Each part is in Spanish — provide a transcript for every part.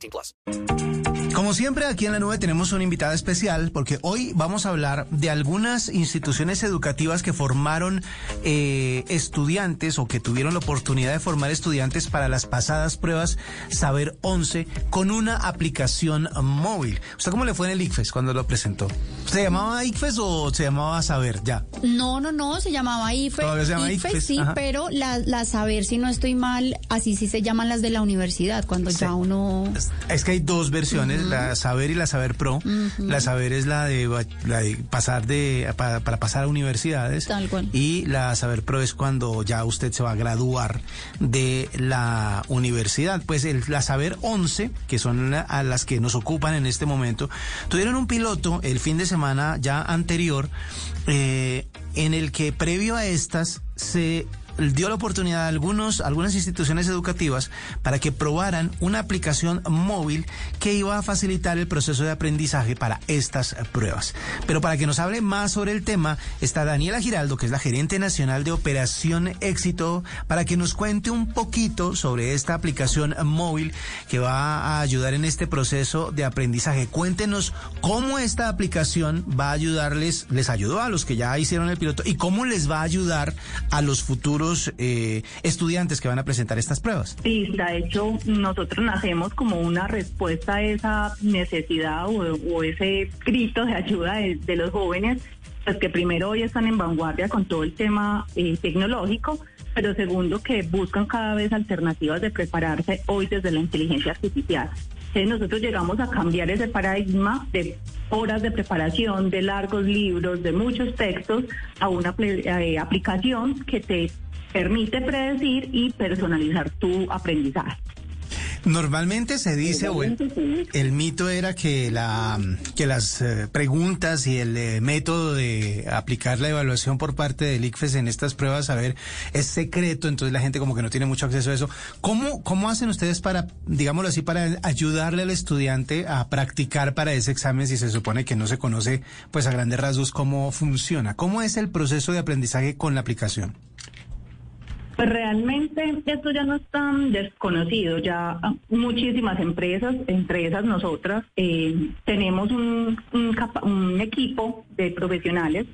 18 plus. Como siempre, aquí en la nube tenemos una invitada especial porque hoy vamos a hablar de algunas instituciones educativas que formaron eh, estudiantes o que tuvieron la oportunidad de formar estudiantes para las pasadas pruebas Saber 11 con una aplicación móvil. ¿Usted cómo le fue en el ICFES cuando lo presentó? ¿Se llamaba ICFES o se llamaba Saber ya? No, no, no, se llamaba IFE. Todavía se llama IFE, IFES, sí, ajá. pero la, la saber, si no estoy mal, así sí se llaman las de la universidad, cuando Sí. ya uno... Es que hay dos versiones, la Saber y la Saber Pro. La Saber es la de, la de pasar de para, para pasar a universidades Tal cual. y la Saber Pro es cuando ya usted se va a graduar de la universidad. Pues el, la Saber 11, que son la- a las que nos ocupan en este momento, tuvieron un piloto el fin de semana ya anterior eh, en el que previo a estas se dio la oportunidad a algunos, algunas instituciones educativas para que probaran una aplicación móvil que iba a facilitar el proceso de aprendizaje para estas pruebas. Pero para que nos hable más sobre el tema está Daniela Giraldo, que es la gerente nacional de Operación Éxito, para que nos cuente un poquito sobre esta aplicación móvil que va a ayudar en este proceso de aprendizaje. Cuéntenos cómo esta aplicación va a ayudarles, les ayudó a los que ya hicieron el piloto y cómo les va a ayudar a los futuros eh, estudiantes que van a presentar estas pruebas. Sí, de hecho, nosotros nacemos como una respuesta a esa necesidad o, o ese grito de ayuda de, de los jóvenes, pues que primero hoy están en vanguardia con todo el tema eh, tecnológico, pero segundo que buscan cada vez alternativas de prepararse hoy desde la inteligencia artificial. Entonces nosotros llegamos a cambiar ese paradigma de horas de preparación, de largos libros, de muchos textos, a una eh, aplicación que te permite predecir y personalizar tu aprendizaje. Normalmente se dice, o el, el mito era que, la, que las eh, preguntas y el eh, método de aplicar la evaluación por parte del ICFES en estas pruebas, a ver, es secreto, entonces la gente como que no tiene mucho acceso a eso. ¿Cómo, cómo hacen ustedes para, digámoslo así, para ayudarle al estudiante a practicar para ese examen si se supone que no se conoce, pues a grandes rasgos, cómo funciona? ¿Cómo es el proceso de aprendizaje con la aplicación? Pues realmente esto ya no es tan desconocido, ya muchísimas empresas, entre esas nosotras, eh, tenemos un, equipo de profesionales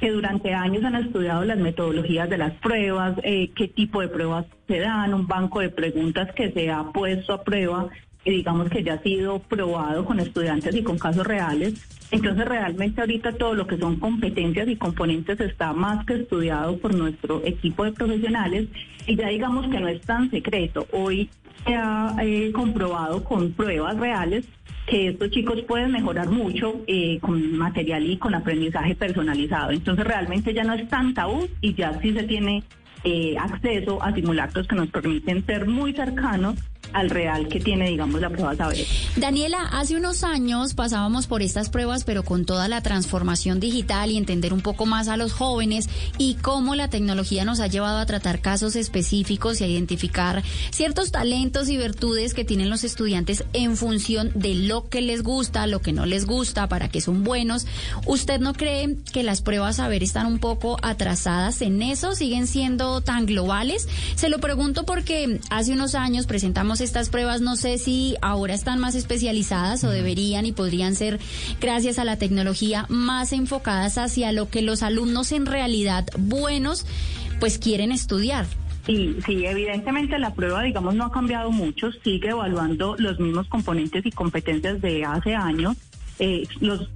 que durante años han estudiado las metodologías de las pruebas, eh, qué tipo de pruebas se dan, un banco de preguntas que se ha puesto a prueba digamos que ya ha sido probado con estudiantes y con casos reales. Entonces realmente ahorita todo lo que son competencias y componentes está más que estudiado por nuestro equipo de profesionales y ya digamos que no es tan secreto. Hoy se ha eh, comprobado con pruebas reales que estos chicos pueden mejorar mucho eh, con material y con aprendizaje personalizado. Entonces realmente ya no es tan tabú y ya sí se tiene eh, acceso a simulacros que nos permiten ser muy cercanos al real que tiene, digamos, la prueba saber. Daniela, hace unos años pasábamos por estas pruebas, pero con toda la transformación digital y entender un poco más a los jóvenes y cómo la tecnología nos ha llevado a tratar casos específicos y a identificar ciertos talentos y virtudes que tienen los estudiantes en función de lo que les gusta, lo que no les gusta, para qué son buenos. ¿Usted no cree que las pruebas saber están un poco atrasadas en eso? ¿Siguen siendo tan globales? Se lo pregunto porque hace unos años presentamos estas pruebas, no sé si ahora están más especializadas o deberían y podrían ser, gracias a la tecnología, más enfocadas hacia lo que los alumnos en realidad buenos pues quieren estudiar. Sí, sí, evidentemente la prueba, digamos, no ha cambiado mucho, sigue evaluando los mismos componentes y competencias de hace años. Eh,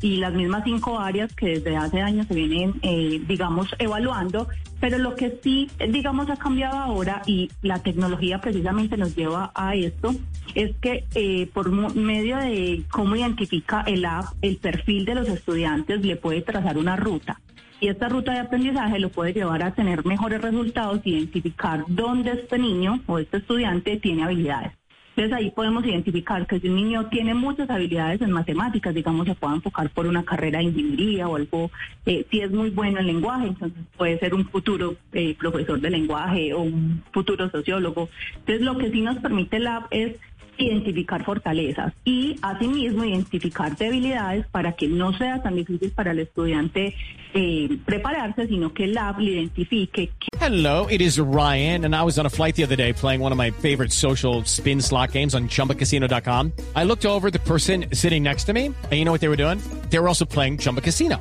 y las mismas cinco áreas que desde hace años se vienen, eh, digamos, evaluando, pero lo que sí, digamos, ha cambiado ahora y la tecnología precisamente nos lleva a esto, es que eh, por medio de cómo identifica el app el perfil de los estudiantes, le puede trazar una ruta. Y esta ruta de aprendizaje lo puede llevar a tener mejores resultados, identificar dónde este niño o este estudiante tiene habilidades. Entonces ahí podemos identificar que si un niño tiene muchas habilidades en matemáticas, digamos, se puede enfocar por una carrera de ingeniería o algo, eh, si es muy bueno en lenguaje, entonces puede ser un futuro eh, profesor de lenguaje o un futuro sociólogo. Entonces lo que sí nos permite el app es identificar fortalezas y asimismo identificar debilidades para que no sea tan difícil para el estudiante eh, prepararse, sino que el app le identifique. Hello, it is Ryan, and I was on a flight the other day playing one of my favorite social spin slot games on chumbacasino.com. I looked over the person sitting next to me, and you know what they were doing? They were also playing Chumba Casino.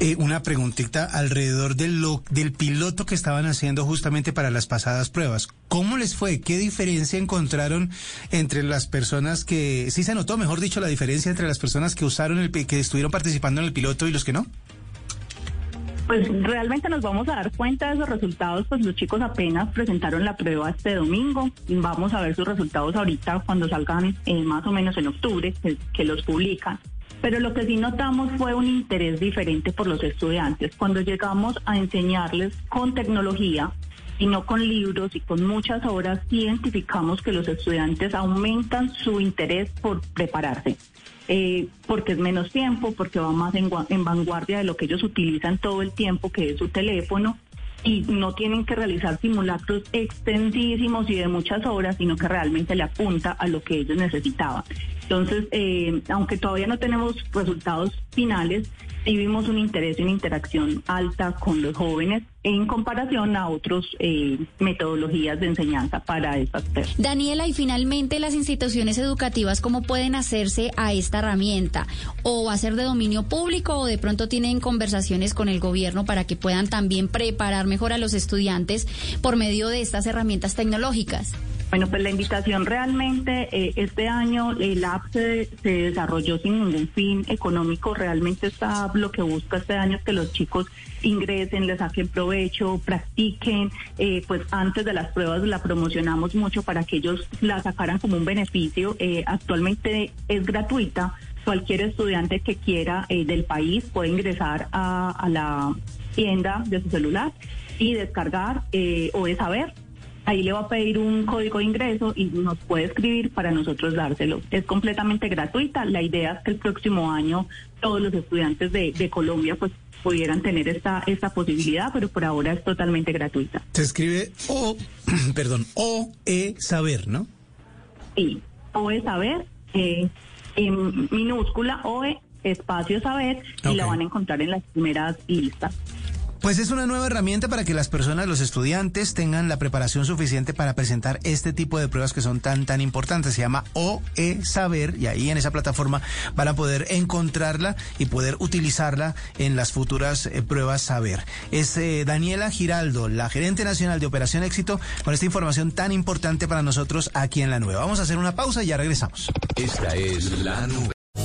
Eh, una preguntita alrededor del, lo- del piloto que estaban haciendo justamente para las pasadas pruebas. ¿Cómo les fue? ¿Qué diferencia encontraron entre las personas que, sí se notó, mejor dicho, la diferencia entre las personas que usaron el, que estuvieron participando en el piloto y los que no? Pues realmente nos vamos a dar cuenta de esos resultados, pues los chicos apenas presentaron la prueba este domingo, vamos a ver sus resultados ahorita cuando salgan eh, más o menos en octubre, que los publican. Pero lo que sí notamos fue un interés diferente por los estudiantes. Cuando llegamos a enseñarles con tecnología y no con libros y con muchas horas, identificamos que los estudiantes aumentan su interés por prepararse eh, porque es menos tiempo, porque va más en, en vanguardia de lo que ellos utilizan todo el tiempo, que es su teléfono, y no tienen que realizar simulacros extensísimos y de muchas horas, sino que realmente le apunta a lo que ellos necesitaban. Entonces, eh, aunque todavía no tenemos resultados finales, sí un interés y una interacción alta con los jóvenes en comparación a otras metodologías de enseñanza para estas personas. Daniela, y finalmente las instituciones educativas, ¿cómo pueden hacerse a esta herramienta? ¿O va a ser de dominio público o de pronto tienen conversaciones con el gobierno para que puedan también preparar mejor a los estudiantes por medio de estas herramientas tecnológicas? Bueno, pues la invitación realmente, eh, este año el app se, desarrolló sin ningún fin económico. Realmente app lo que busca este año es que los chicos ingresen, le saquen provecho, practiquen. Eh, pues antes de las pruebas la promocionamos mucho para que ellos la sacaran como un beneficio. Eh, actualmente es gratuita. Cualquier estudiante que quiera eh, del país puede ingresar a, a la tienda de su celular y descargar o de saber Ahí le va a pedir un código de ingreso y nos puede escribir para nosotros dárselo. Es completamente gratuita. La idea es que el próximo año todos los estudiantes de, de Colombia pues pudieran tener esta, esta posibilidad, pero por ahora es totalmente gratuita. Se escribe O, perdón, O, E, saber, ¿no? Sí, OE Saber, eh, en minúscula OE espacio Saber y la van a encontrar en las primeras listas. Pues es una nueva herramienta para que las personas, los estudiantes, tengan la preparación suficiente para presentar este tipo de pruebas que son tan, tan importantes. Se llama OE Saber y ahí en esa plataforma van a poder encontrarla y poder utilizarla en las futuras eh, pruebas Saber. Es eh, Daniela Giraldo, la gerente nacional de Operación Éxito, con esta información tan importante para nosotros aquí en la nueva. Vamos a hacer una pausa y ya regresamos. Esta es la nube.